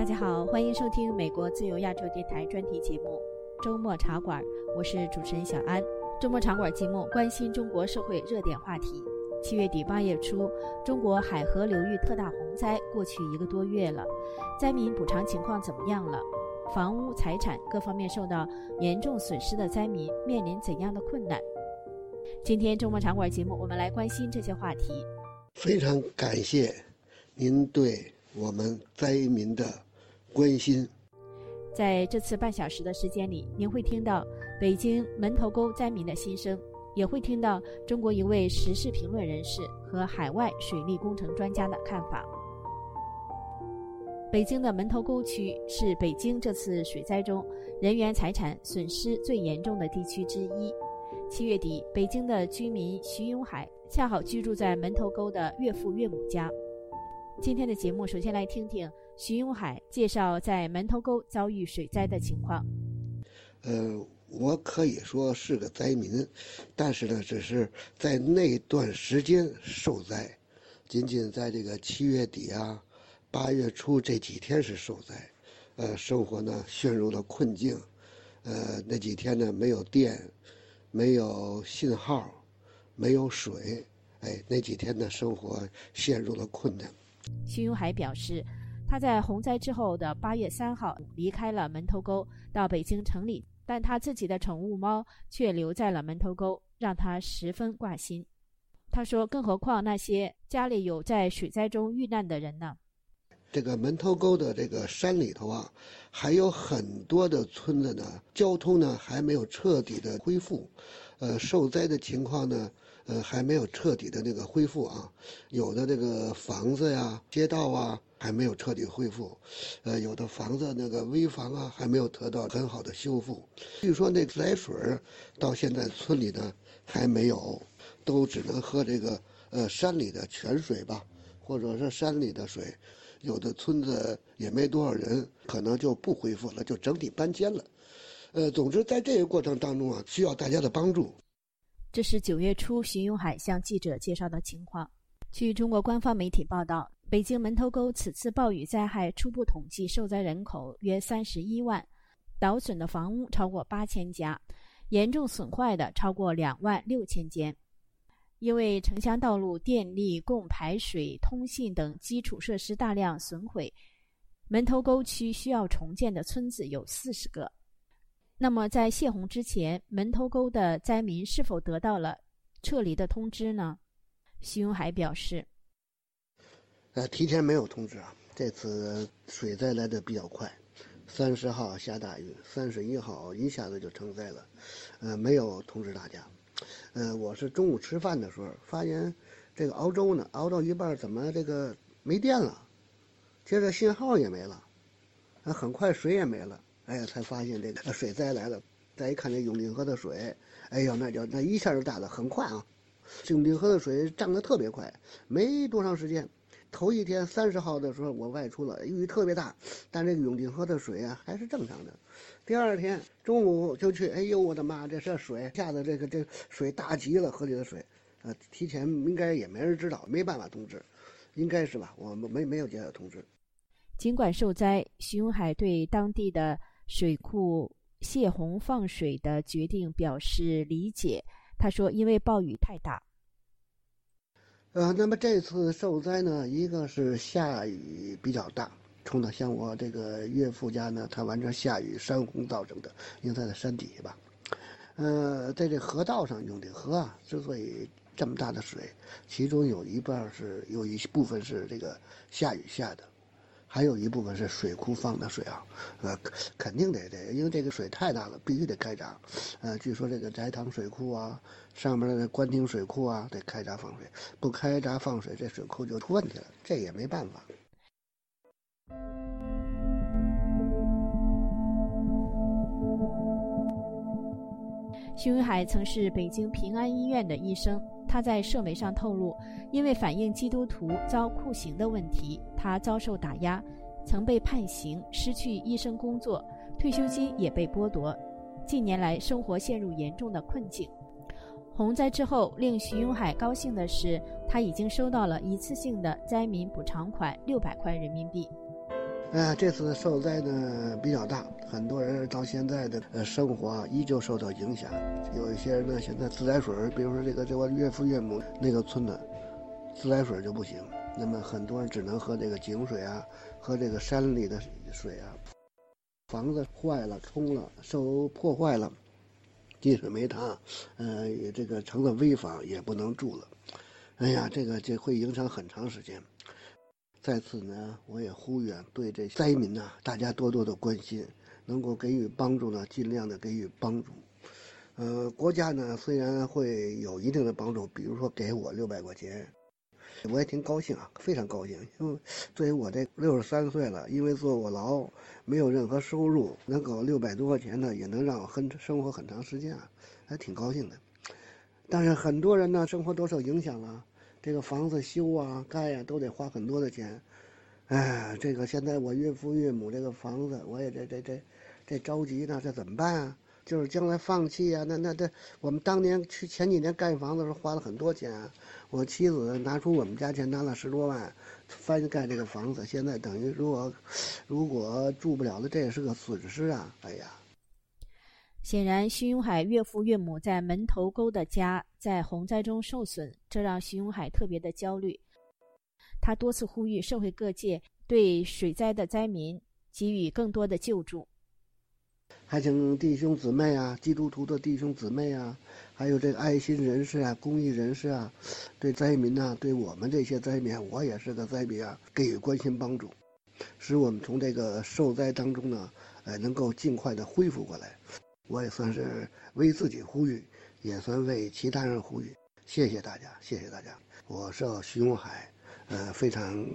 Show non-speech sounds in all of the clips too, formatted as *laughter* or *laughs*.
大家好，欢迎收听美国自由亚洲电台专题节目《周末茶馆》，我是主持人小安。周末茶馆节目关心中国社会热点话题。七月底八月初，中国海河流域特大洪灾过去一个多月了，灾民补偿情况怎么样了？房屋、财产各方面受到严重损失的灾民面临怎样的困难？今天周末茶馆节目，我们来关心这些话题。非常感谢您对我们灾民的。关心，在这次半小时的时间里，您会听到北京门头沟灾民的心声，也会听到中国一位时事评论人士和海外水利工程专家的看法。北京的门头沟区是北京这次水灾中人员财产损失最严重的地区之一。七月底，北京的居民徐永海恰好居住在门头沟的岳父岳母家。今天的节目，首先来听听。徐永海介绍在门头沟遭遇水灾的情况。呃，我可以说是个灾民，但是呢，只是在那段时间受灾，仅仅在这个七月底啊、八月初这几天是受灾，呃，生活呢陷入了困境，呃，那几天呢没有电，没有信号，没有水，哎，那几天的生活陷入了困难。徐永海表示。他在洪灾之后的八月三号离开了门头沟，到北京城里，但他自己的宠物猫却留在了门头沟，让他十分挂心。他说：“更何况那些家里有在水灾中遇难的人呢？”这个门头沟的这个山里头啊，还有很多的村子呢，交通呢还没有彻底的恢复，呃，受灾的情况呢。呃，还没有彻底的那个恢复啊，有的这个房子呀、街道啊，还没有彻底恢复，呃，有的房子那个危房啊，还没有得到很好的修复。据说那自来水到现在村里呢还没有，都只能喝这个呃山里的泉水吧，或者是山里的水。有的村子也没多少人，可能就不恢复了，就整体搬迁了。呃，总之在这个过程当中啊，需要大家的帮助。这是九月初徐永海向记者介绍的情况。据中国官方媒体报道，北京门头沟此次暴雨灾害初步统计受灾人口约三十一万，倒损的房屋超过八千家，严重损坏的超过两万六千间。因为城乡道路、电力、供排水、通信等基础设施大量损毁，门头沟区需要重建的村子有四十个。那么，在泄洪之前，门头沟的灾民是否得到了撤离的通知呢？徐永海表示：“呃，提前没有通知啊。这次水灾来的比较快，三十号下大雨，三十一号一下子就成灾了，呃，没有通知大家。呃，我是中午吃饭的时候发现，这个熬粥呢，熬到一半怎么这个没电了？接着信号也没了，那很快水也没了。”哎呀，才发现这个水灾来了。再一看这永定河的水，哎呦，那叫那一下就大了，很快啊！永定河的水涨得特别快，没多长时间。头一天三十号的时候，我外出了，雨特别大，但这个永定河的水啊还是正常的。第二天中午就去，哎呦，我的妈，这这水下的这个这水大极了，河里的水，呃，提前应该也没人知道，没办法通知，应该是吧？我们没没有接到通知。尽管受灾，徐永海对当地的。水库泄洪放水的决定表示理解。他说：“因为暴雨太大。”呃，那么这次受灾呢，一个是下雨比较大，冲的像我这个岳父家呢，他完全下雨山洪造成的，因为他在山底下吧。呃，在这河道上，用的河啊，之所以这么大的水，其中有一半是有一部分是这个下雨下的。还有一部分是水库放的水啊，呃，肯定得得，因为这个水太大了，必须得开闸。呃，据说这个斋堂水库啊，上面的官厅水库啊，得开闸放水，不开闸放水，这水库就出问题了。这也没办法。徐文海曾是北京平安医院的医生。他在社媒上透露，因为反映基督徒遭酷刑的问题，他遭受打压，曾被判刑，失去医生工作，退休金也被剥夺。近年来，生活陷入严重的困境。洪灾之后，令徐永海高兴的是，他已经收到了一次性的灾民补偿款六百块人民币。呃，这次受灾呢比较大，很多人到现在的呃生活依旧受到影响。有一些人呢，现在自来水，比如说这个这我岳父岳母那个村子，自来水就不行，那么很多人只能喝这个井水啊，喝这个山里的水啊。房子坏了，冲了，受破坏了，积水没塌，呃，也这个成了危房，也不能住了。哎呀，这个这会影响很长时间。在此呢，我也呼吁啊对这灾民呢，大家多多的关心，能够给予帮助呢，尽量的给予帮助。呃，国家呢虽然会有一定的帮助，比如说给我六百块钱，我也挺高兴啊，非常高兴。因为作为我这六十三岁了，因为坐过牢，没有任何收入，能够六百多块钱呢，也能让我很生活很长时间啊，还挺高兴的。但是很多人呢，生活都受影响了。这个房子修啊、盖啊，都得花很多的钱。哎，这个现在我岳父岳母这个房子，我也这这这这着急呢，这怎么办啊？就是将来放弃啊？那那这我们当年去前几年盖房子的时候花了很多钱啊。我妻子拿出我们家钱，拿了十多万翻盖这个房子，现在等于如果如果住不了了，这也是个损失啊！哎呀。显然，徐永海岳父岳母在门头沟的家在洪灾中受损，这让徐永海特别的焦虑。他多次呼吁社会各界对水灾的灾民给予更多的救助，还请弟兄姊妹啊，基督徒的弟兄姊妹啊，还有这个爱心人士啊、公益人士啊，对灾民呐，对我们这些灾民，我也是个灾民啊，给予关心帮助，使我们从这个受灾当中呢，呃，能够尽快的恢复过来。我也算是为自己呼吁，也算为其他人呼吁。谢谢大家，谢谢大家。我是徐永海，呃，非常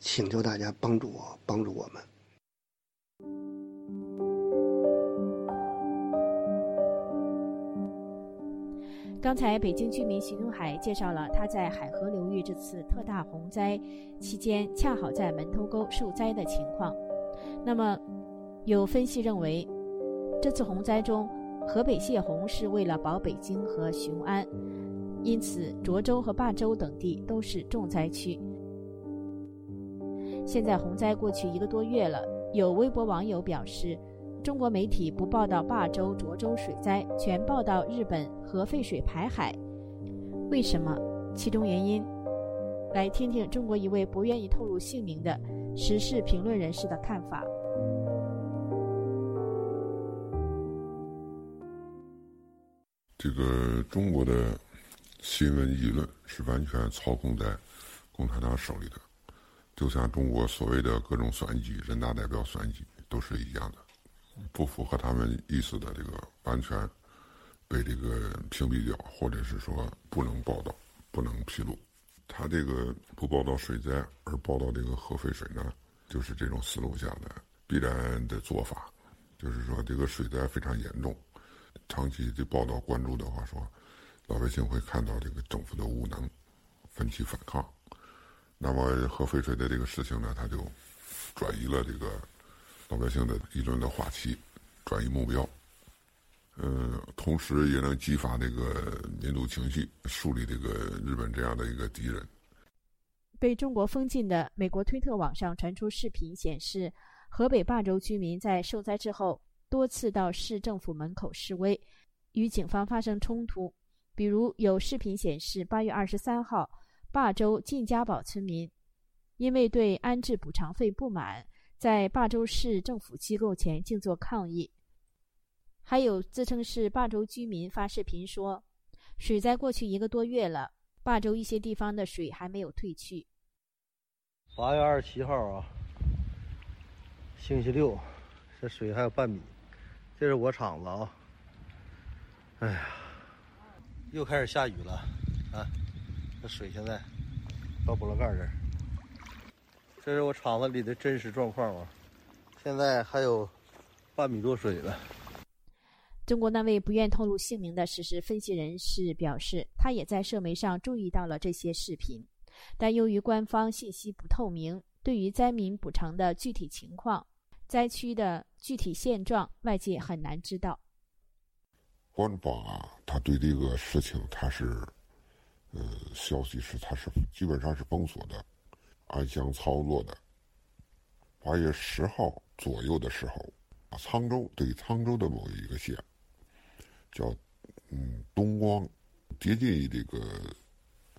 请求大家帮助我，帮助我们。刚才北京居民徐永海介绍了他在海河流域这次特大洪灾期间，恰好在门头沟受灾的情况。那么，有分析认为。这次洪灾中，河北泄洪是为了保北京和雄安，因此涿州和霸州等地都是重灾区。现在洪灾过去一个多月了，有微博网友表示，中国媒体不报道霸州、涿州水灾，全报道日本核废水排海，为什么？其中原因？来听听中国一位不愿意透露姓名的时事评论人士的看法。这个中国的新闻舆论是完全操控在共产党手里的，就像中国所谓的各种选举、人大代表选举都是一样的，不符合他们意思的这个完全被这个屏蔽掉，或者是说不能报道、不能披露。他这个不报道水灾而报道这个核废水呢，就是这种思路下的必然的做法，就是说这个水灾非常严重。长期的报道关注的话，说老百姓会看到这个政府的无能，奋起反抗。那么核废水的这个事情呢，他就转移了这个老百姓的议论的话题，转移目标。嗯，同时也能激发这个民族情绪，树立这个日本这样的一个敌人。被中国封禁的美国推特网上传出视频，显示河北霸州居民在受灾之后。多次到市政府门口示威，与警方发生冲突。比如有视频显示，八月二十三号，霸州晋家堡村民因为对安置补偿费不满，在霸州市政府机构前静坐抗议。还有自称是霸州居民发视频说，水灾过去一个多月了，霸州一些地方的水还没有退去。八月二十七号啊，星期六，这水还有半米。这是我厂子啊！哎呀，又开始下雨了啊！这水现在到玻璃盖这儿。这是我厂子里的真实状况啊！现在还有半米多水了。中国那位不愿透露姓名的实时分析人士表示，他也在社媒上注意到了这些视频，但由于官方信息不透明，对于灾民补偿的具体情况。灾区的具体现状，外界很难知道。官方啊，他对这个事情，他是，呃，消息是他是基本上是封锁的，暗箱操作的，八月十号左右的时候，沧州对沧州的某一个县，叫嗯东光，接近于这个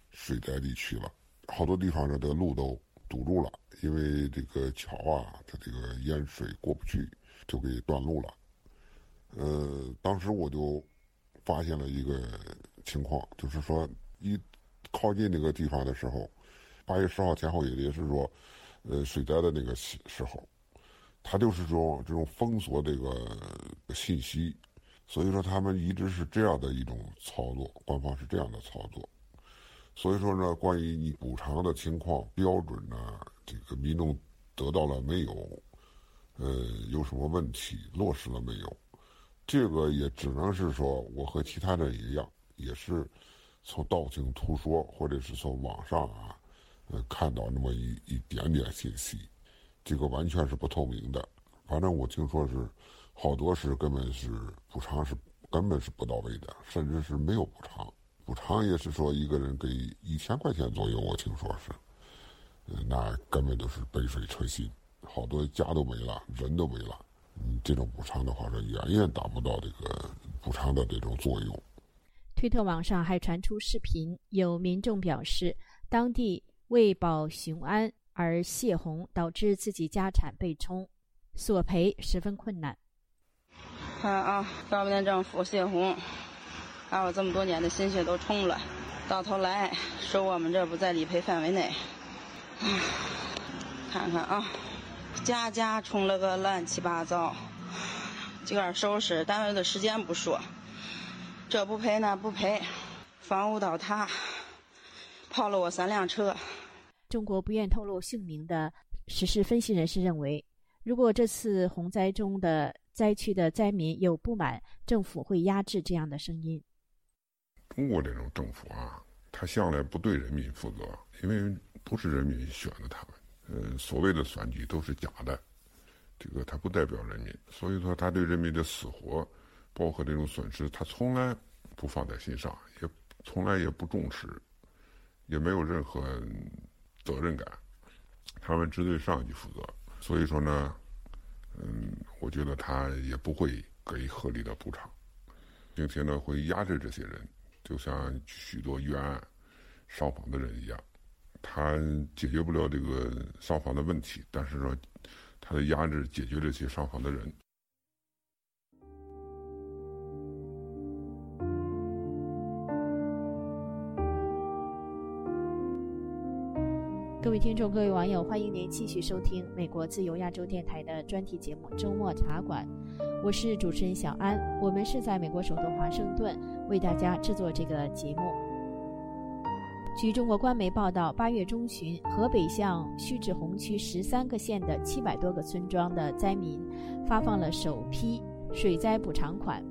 水灾地区了，好多地方这的路都堵住了，因为这个桥啊，它这个淹水过不去，就给断路了。呃，当时我就发现了一个情况，就是说一靠近那个地方的时候，八月十号前后也也是说。呃，水灾的那个时候，他就是说这种封锁这个信息，所以说他们一直是这样的一种操作，官方是这样的操作，所以说呢，关于你补偿的情况标准呢，这个民众得到了没有？呃，有什么问题落实了没有？这个也只能是说，我和其他人一样，也是从道听途说，或者是从网上啊。呃，看到那么一一点点信息，这个完全是不透明的。反正我听说是，好多是根本是补偿是根本是不到位的，甚至是没有补偿。补偿也是说一个人给一千块钱左右，我听说是，那根本都是杯水车薪，好多家都没了，人都没了。嗯，这种补偿的话是远远达不到这个补偿的这种作用。推特网上还传出视频，有民众表示当地。为保雄安而泄洪，导致自己家产被冲，索赔十分困难。看啊，高碑店政府泄洪，把我这么多年的心血都冲了，到头来说我们这不在理赔范围内。看看啊，家家冲了个乱七八糟，就点收拾，单位的时间不说，这不赔那不赔，房屋倒塌。泡了我三辆车。中国不愿透露姓名的时事分析人士认为，如果这次洪灾中的灾区的灾民有不满，政府会压制这样的声音。中国这种政府啊，他向来不对人民负责，因为不是人民选的他们。呃，所谓的选举都是假的，这个他不代表人民，所以说他对人民的死活，包括这种损失，他从来不放在心上，也从来也不重视。也没有任何责任感，他们只对上级负责，所以说呢，嗯，我觉得他也不会给合理的补偿，并且呢会压制这些人，就像许多冤案上访的人一样，他解决不了这个上访的问题，但是说他的压制解决这些上访的人。各位听众、各位网友，欢迎您继续收听美国自由亚洲电台的专题节目《周末茶馆》，我是主持人小安。我们是在美国首都华盛顿为大家制作这个节目。据中国官媒报道，八月中旬，河北向徐志洪区十三个县的七百多个村庄的灾民发放了首批水灾补偿款。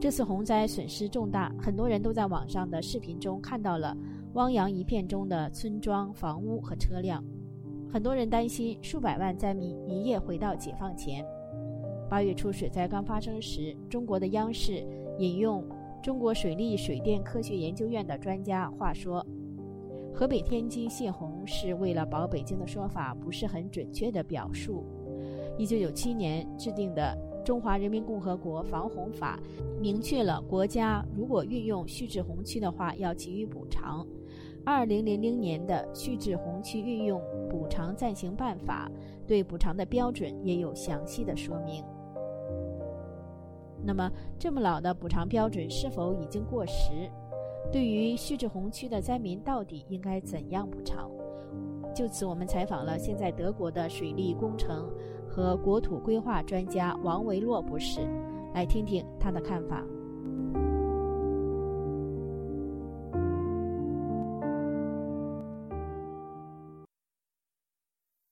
这次洪灾损失重大，很多人都在网上的视频中看到了。汪洋一片中的村庄、房屋和车辆，很多人担心数百万灾民一夜回到解放前。八月初水灾刚发生时，中国的央视引用中国水利水电科学研究院的专家话说：“河北天津泄洪是为了保北京的说法不是很准确的表述。”一九九七年制定的《中华人民共和国防洪法》明确了国家如果运用蓄滞洪区的话，要给予补偿。二零零零年的《蓄滞洪区运用补偿暂行办法》对补偿的标准也有详细的说明。那么，这么老的补偿标准是否已经过时？对于蓄滞洪区的灾民，到底应该怎样补偿？就此，我们采访了现在德国的水利工程和国土规划专家王维洛博士，来听听他的看法。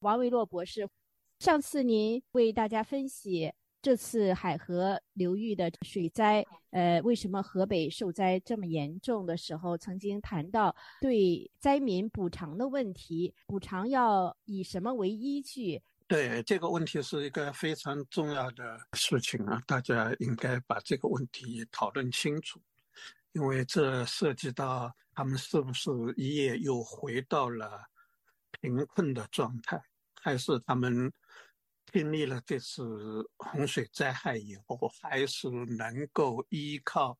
王维洛博士，上次您为大家分析这次海河流域的水灾，呃，为什么河北受灾这么严重的时候，曾经谈到对灾民补偿的问题，补偿要以什么为依据？对这个问题是一个非常重要的事情啊，大家应该把这个问题讨论清楚，因为这涉及到他们是不是一夜又回到了贫困的状态。还是他们经历了这次洪水灾害以后，还是能够依靠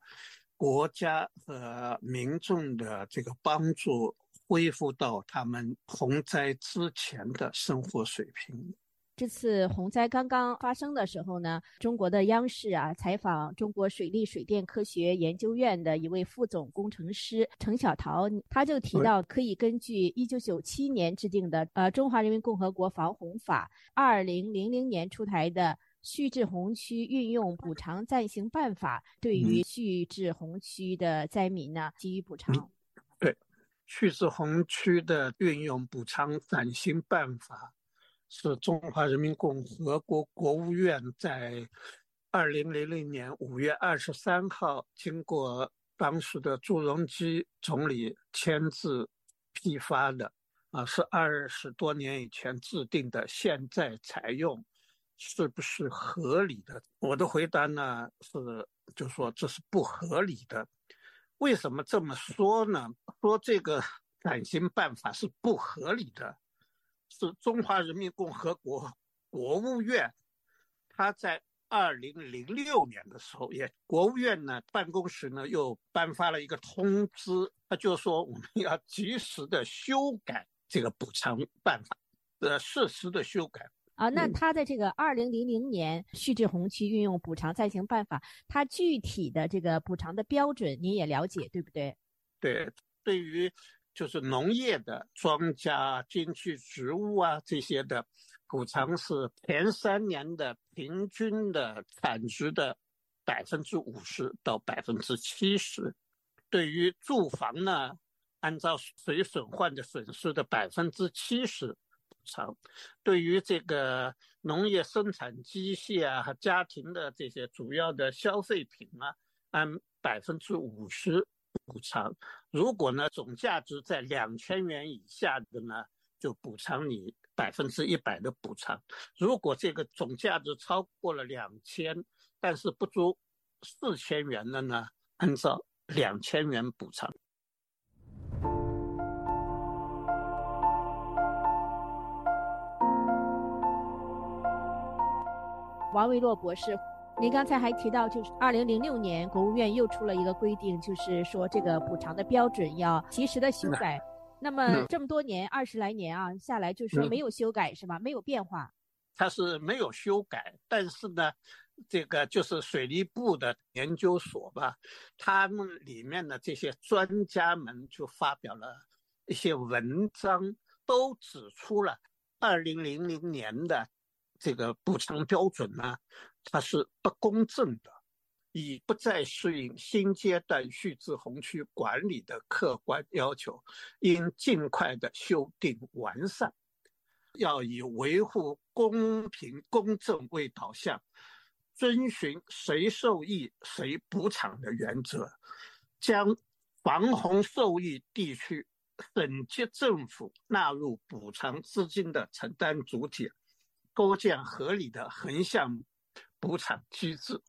国家和民众的这个帮助，恢复到他们洪灾之前的生活水平？这次洪灾刚刚发生的时候呢，中国的央视啊采访中国水利水电科学研究院的一位副总工程师程小桃，他就提到可以根据一九九七年制定的呃《中华人民共和国防洪法》，二零零零年出台的《蓄滞洪区运用补偿暂行办法》，对于蓄滞洪区的灾民呢给予补偿。对，蓄滞洪区的运用补偿暂行办法。是中华人民共和国国务院在二零零零年五月二十三号，经过当时的朱镕基总理签字批发的，啊，是二十多年以前制定的，现在采用是不是合理的？我的回答呢是，就说这是不合理的。为什么这么说呢？说这个 *laughs* 暂行办法是不合理的。是中华人民共和国国务院，他在二零零六年的时候，也国务院呢办公室呢又颁发了一个通知，他就说我们要及时的修改这个补偿办法，呃，适时的修改啊。那他的这个二零零零年蓄滞洪区运用补偿暂行办法，它具体的这个补偿的标准您也了解对不对？对，对于。就是农业的庄稼、经济植物啊这些的补偿是前三年的平均的产值的百分之五十到百分之七十。对于住房呢，按照水损患的损失的百分之七十补偿；对于这个农业生产机械啊和家庭的这些主要的消费品啊，按百分之五十。补偿，如果呢总价值在两千元以下的呢，就补偿你百分之一百的补偿；如果这个总价值超过了两千，但是不足四千元的呢，按照两千元补偿。王维洛博士。您刚才还提到，就是二零零六年国务院又出了一个规定，就是说这个补偿的标准要及时的修改。那么这么多年二十来年啊下来，就是说没有修改是吧？没有变化。它是没有修改，但是呢，这个就是水利部的研究所吧，他们里面的这些专家们就发表了一些文章，都指出了二零零零年的这个补偿标准呢。它是不公正的，已不再适应新阶段蓄滞洪区管理的客观要求，应尽快的修订完善，要以维护公平公正为导向，遵循谁受益谁补偿的原则，将防洪受益地区省级政府纳入补偿资金的承担主体，构建合理的横向。补偿机制，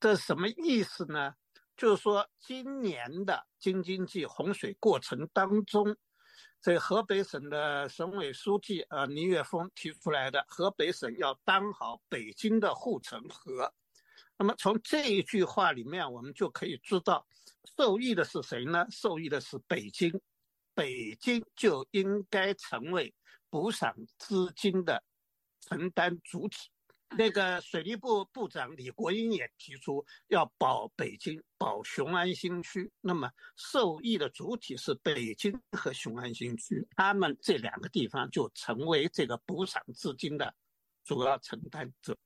这什么意思呢？就是说，今年的京津冀洪水过程当中，在河北省的省委书记啊倪岳峰提出来的，河北省要当好北京的护城河。那么从这一句话里面，我们就可以知道，受益的是谁呢？受益的是北京，北京就应该成为补偿资金的承担主体。那个水利部部长李国英也提出要保北京，保雄安新区。那么受益的主体是北京和雄安新区，他们这两个地方就成为这个补偿资金的主要承担者。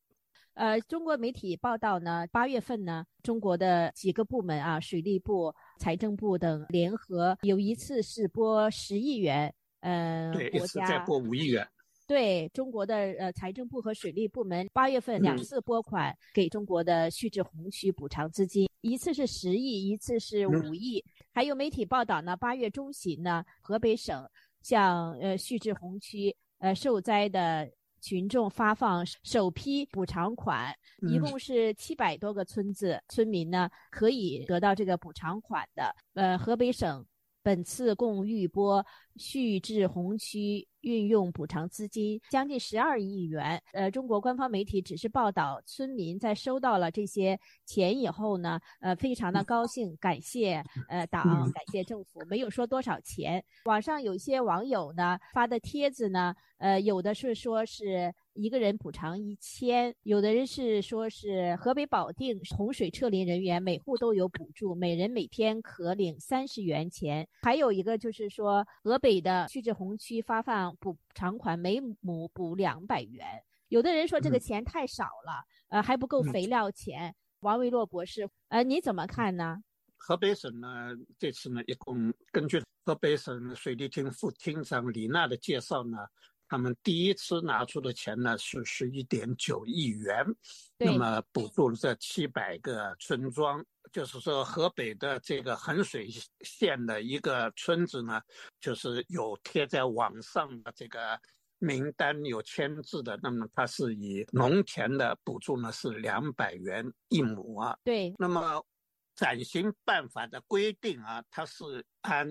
呃，中国媒体报道呢，八月份呢，中国的几个部门啊，水利部、财政部等联合有一次是拨十亿元，呃，对，一次再拨五亿元。对中国的呃财政部和水利部门，八月份两次拨款给中国的蓄滞洪区补偿资金，一次是十亿，一次是五亿。还有媒体报道呢，八月中旬呢，河北省向呃蓄滞洪区呃受灾的群众发放首批补偿款，一共是七百多个村子村民呢可以得到这个补偿款的。呃，河北省。本次共预拨蓄滞洪区运用补偿资金将近十二亿元。呃，中国官方媒体只是报道村民在收到了这些钱以后呢，呃，非常的高兴，感谢呃党，感谢政府，没有说多少钱。网上有些网友呢发的帖子呢，呃，有的是说是。一个人补偿一千，有的人是说是河北保定洪水撤离人员每户都有补助，每人每天可领三十元钱。还有一个就是说河北的蓄滞洪区发放补偿款，每亩补两百元。有的人说这个钱太少了，呃，还不够肥料钱。王维洛博士，呃，你怎么看呢？河北省呢，这次呢，一共根据河北省水利厅副厅长李娜的介绍呢。他们第一次拿出的钱呢是十一点九亿元，那么补助了这七百个村庄，就是说河北的这个衡水县的一个村子呢，就是有贴在网上的这个名单有签字的，那么它是以农田的补助呢是两百元一亩啊。对，那么暂行办法的规定啊，它是按。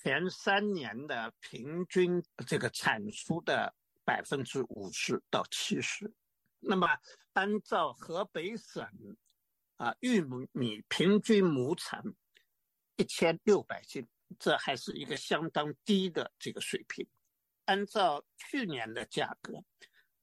前三年的平均这个产出的百分之五十到七十，那么按照河北省啊玉米平均亩产一千六百斤，这还是一个相当低的这个水平。按照去年的价格，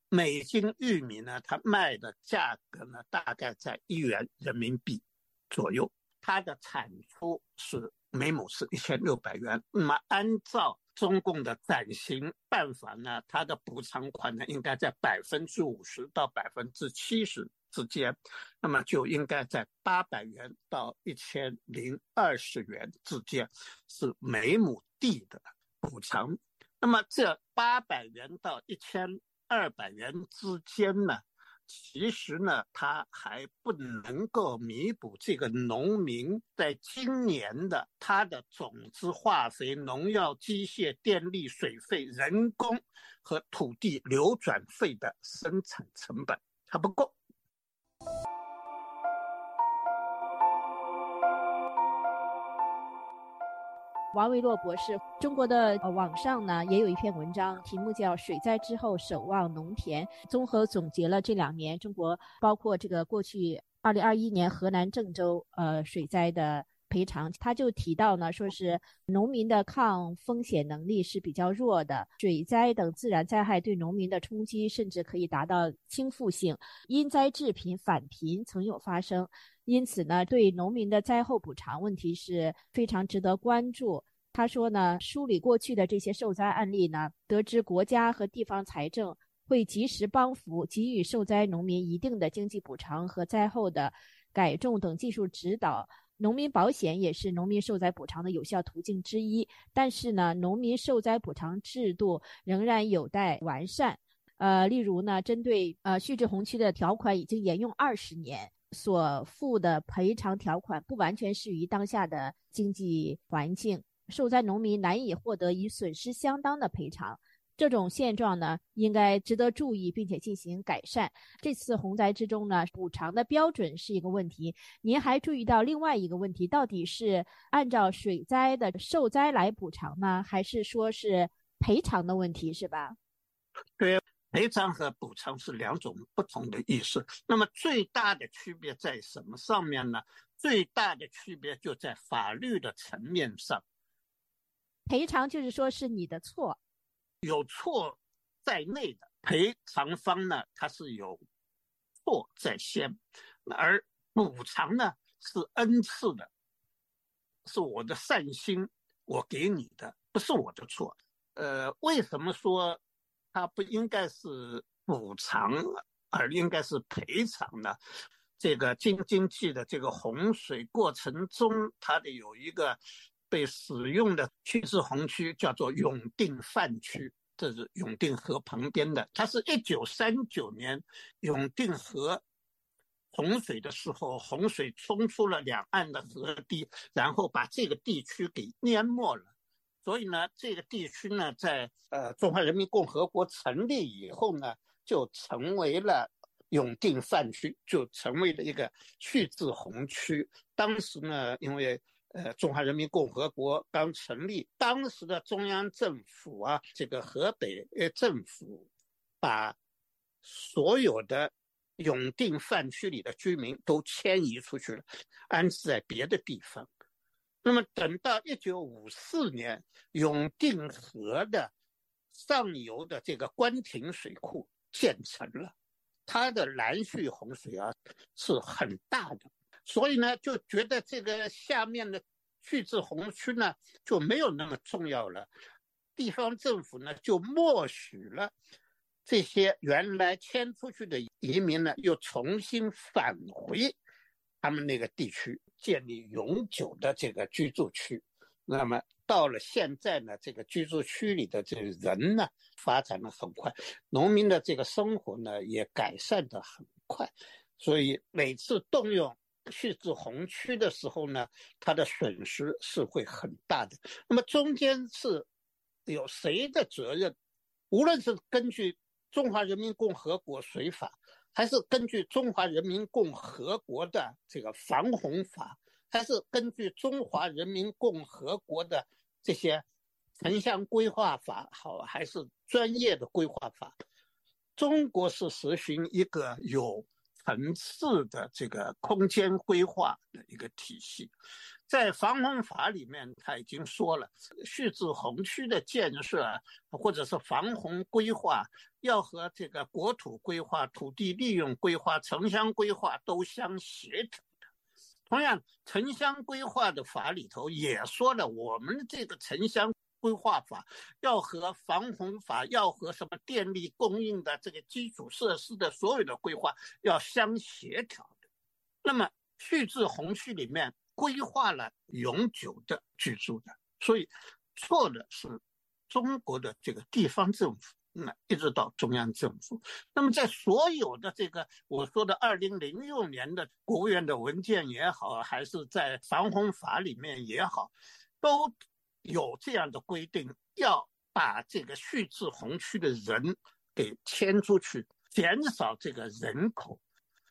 每斤玉米呢，它卖的价格呢大概在一元人民币左右，它的产出是。每亩是一千六百元。那么按照中共的暂行办法呢，它的补偿款呢应该在百分之五十到百分之七十之间，那么就应该在八百元到一千零二十元之间是每亩地的补偿。那么这八百元到一千二百元之间呢？其实呢，它还不能够弥补这个农民在今年的他的种子、化肥、农药、机械、电力、水费、人工和土地流转费的生产成本，还不够。王维洛博士，中国的网上呢也有一篇文章，题目叫《水灾之后守望农田》，综合总结了这两年中国包括这个过去二零二一年河南郑州呃水灾的。赔偿，他就提到呢，说是农民的抗风险能力是比较弱的，水灾等自然灾害对农民的冲击甚至可以达到倾覆性，因灾致贫、返贫曾有发生，因此呢，对农民的灾后补偿问题是非常值得关注。他说呢，梳理过去的这些受灾案例呢，得知国家和地方财政会及时帮扶，给予受灾农民一定的经济补偿和灾后的改种等技术指导。农民保险也是农民受灾补偿的有效途径之一，但是呢，农民受灾补偿制度仍然有待完善。呃，例如呢，针对呃蓄滞洪区的条款已经沿用二十年，所付的赔偿条款不完全适于当下的经济环境，受灾农民难以获得与损失相当的赔偿。这种现状呢，应该值得注意，并且进行改善。这次洪灾之中呢，补偿的标准是一个问题。您还注意到另外一个问题，到底是按照水灾的受灾来补偿呢，还是说是赔偿的问题，是吧？对，赔偿和补偿是两种不同的意思。那么最大的区别在什么上面呢？最大的区别就在法律的层面上。赔偿就是说是你的错。有错在内的赔偿方呢，他是有错在先，而补偿呢是恩赐的，是我的善心，我给你的不是我的错。呃，为什么说它不应该是补偿，而应该是赔偿呢？这个京津冀的这个洪水过程中，它的有一个。被使用的蓄滞洪区叫做永定泛区，这是永定河旁边的。它是一九三九年永定河洪水的时候，洪水冲出了两岸的河堤，然后把这个地区给淹没了。所以呢，这个地区呢，在呃中华人民共和国成立以后呢，就成为了永定泛区，就成为了一个蓄滞洪区。当时呢，因为呃，中华人民共和国刚成立，当时的中央政府啊，这个河北呃政府，把所有的永定范区里的居民都迁移出去了，安置在别的地方。那么等到一九五四年，永定河的上游的这个官亭水库建成了，它的拦蓄洪水啊是很大的。所以呢，就觉得这个下面的蓄滞洪区呢就没有那么重要了，地方政府呢就默许了这些原来迁出去的移民呢又重新返回他们那个地区，建立永久的这个居住区。那么到了现在呢，这个居住区里的这个人呢发展的很快，农民的这个生活呢也改善的很快，所以每次动用。蓄滞洪区的时候呢，它的损失是会很大的。那么中间是有谁的责任？无论是根据《中华人民共和国水法》，还是根据《中华人民共和国的这个防洪法》，还是根据《中华人民共和国的这些城乡规划法》，好，还是专业的规划法？中国是实行一个有。层次的这个空间规划的一个体系，在防洪法里面，他已经说了，蓄滞洪区的建设或者是防洪规划，要和这个国土规划、土地利用规划、城乡规划都相协调的。同样，城乡规划的法里头也说了，我们这个城乡。规划法要和防洪法要和什么电力供应的这个基础设施的所有的规划要相协调的。那么蓄滞洪区里面规划了永久的居住的，所以错的是中国的这个地方政府，那一直到中央政府。那么在所有的这个我说的二零零六年的国务院的文件也好，还是在防洪法里面也好，都。有这样的规定，要把这个蓄滞洪区的人给迁出去，减少这个人口。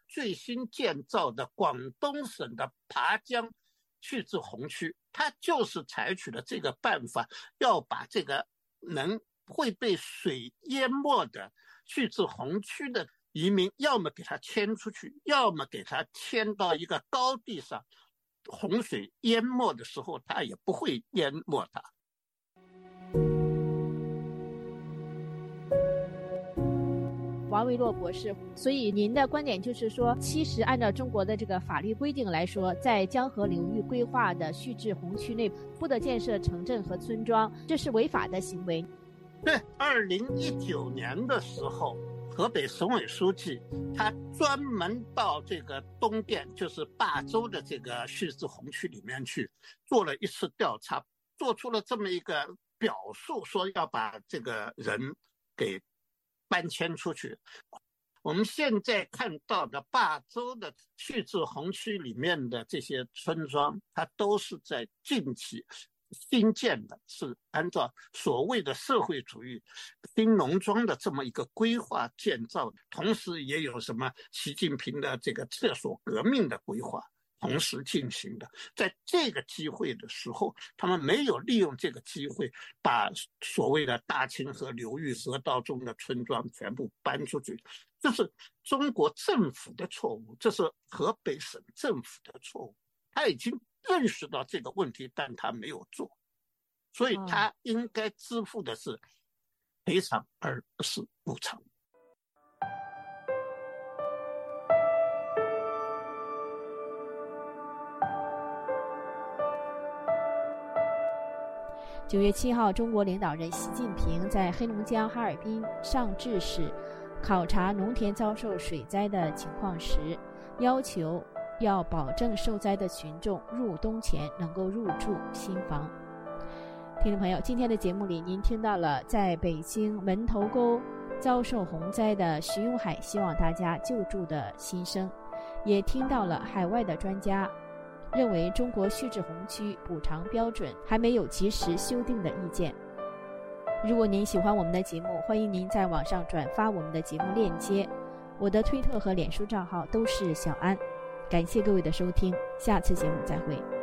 最新建造的广东省的爬江蓄滞洪区，它就是采取了这个办法，要把这个能会被水淹没的蓄滞洪区的移民，要么给他迁出去，要么给他迁到一个高地上。洪水淹没的时候，它也不会淹没它。王维洛博士，所以您的观点就是说，其实按照中国的这个法律规定来说，在江河流域规划的蓄滞洪区内不得建设城镇和村庄，这是违法的行为。对，二零一九年的时候。河北省委书记他专门到这个东店，就是霸州的这个蓄滞洪区里面去做了一次调查，做出了这么一个表述，说要把这个人给搬迁出去。我们现在看到的霸州的蓄滞洪区里面的这些村庄，它都是在近期。新建的是按照所谓的社会主义新农庄的这么一个规划建造的，同时也有什么习近平的这个厕所革命的规划同时进行的。在这个机会的时候，他们没有利用这个机会把所谓的大清河流域河道中的村庄全部搬出去，这是中国政府的错误，这是河北省政府的错误，他已经。认识到这个问题，但他没有做，所以他应该支付的是赔偿，而不是补偿。九月七号，中国领导人习近平在黑龙江哈尔滨上志市考察农田遭受水灾的情况时，要求。要保证受灾的群众入冬前能够入住新房。听众朋友，今天的节目里，您听到了在北京门头沟遭受洪灾的徐永海希望大家救助的心声，也听到了海外的专家认为中国蓄滞洪区补偿标准还没有及时修订的意见。如果您喜欢我们的节目，欢迎您在网上转发我们的节目链接。我的推特和脸书账号都是小安。感谢各位的收听，下次节目再会。